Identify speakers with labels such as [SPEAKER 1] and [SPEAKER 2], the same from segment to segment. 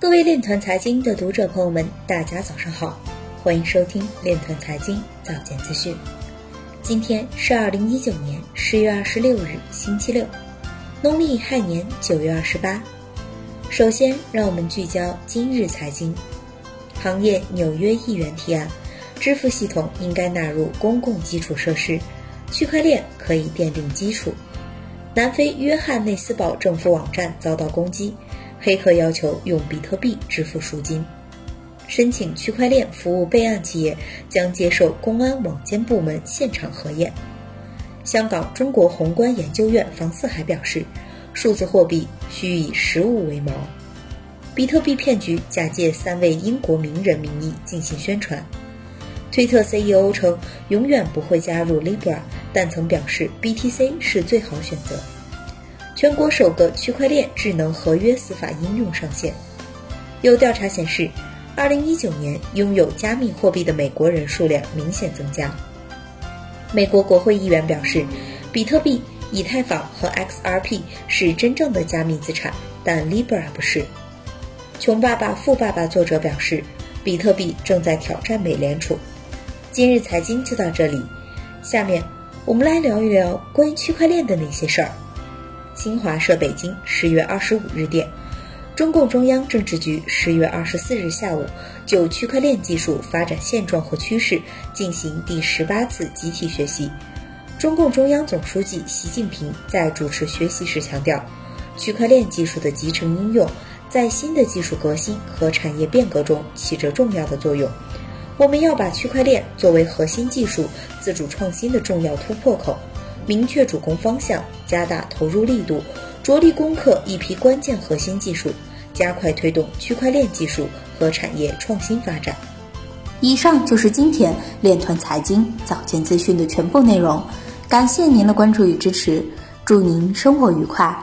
[SPEAKER 1] 各位链团财经的读者朋友们，大家早上好，欢迎收听链团财经早间资讯。今天是二零一九年十月二十六日，星期六，农历亥年九月二十八。首先，让我们聚焦今日财经行业。纽约议员提案，支付系统应该纳入公共基础设施，区块链可以奠定基础。南非约翰内斯堡政府网站遭到攻击。黑客要求用比特币支付赎金，申请区块链服务备案企业将接受公安网监部门现场核验。香港中国宏观研究院房四海表示，数字货币需以实物为锚。比特币骗局假借三位英国名人名义进行宣传。推特 CEO 称永远不会加入 Libra，但曾表示 BTC 是最好选择。全国首个区块链智能合约司法应用上线。有调查显示，2019年拥有加密货币的美国人数量明显增加。美国国会议员表示，比特币、以太坊和 XRP 是真正的加密资产，但 Libra 不是。穷爸爸富爸爸作者表示，比特币正在挑战美联储。今日财经就到这里，下面我们来聊一聊关于区块链的那些事儿。新华社北京十月二十五日电，中共中央政治局十月二十四日下午就区块链技术发展现状和趋势进行第十八次集体学习。中共中央总书记习近平在主持学习时强调，区块链技术的集成应用在新的技术革新和产业变革中起着重要的作用。我们要把区块链作为核心技术自主创新的重要突破口。明确主攻方向，加大投入力度，着力攻克一批关键核心技术，加快推动区块链技术和产业创新发展。
[SPEAKER 2] 以上就是今天链团财经早间资讯的全部内容，感谢您的关注与支持，祝您生活愉快，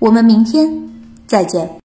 [SPEAKER 2] 我们明天再见。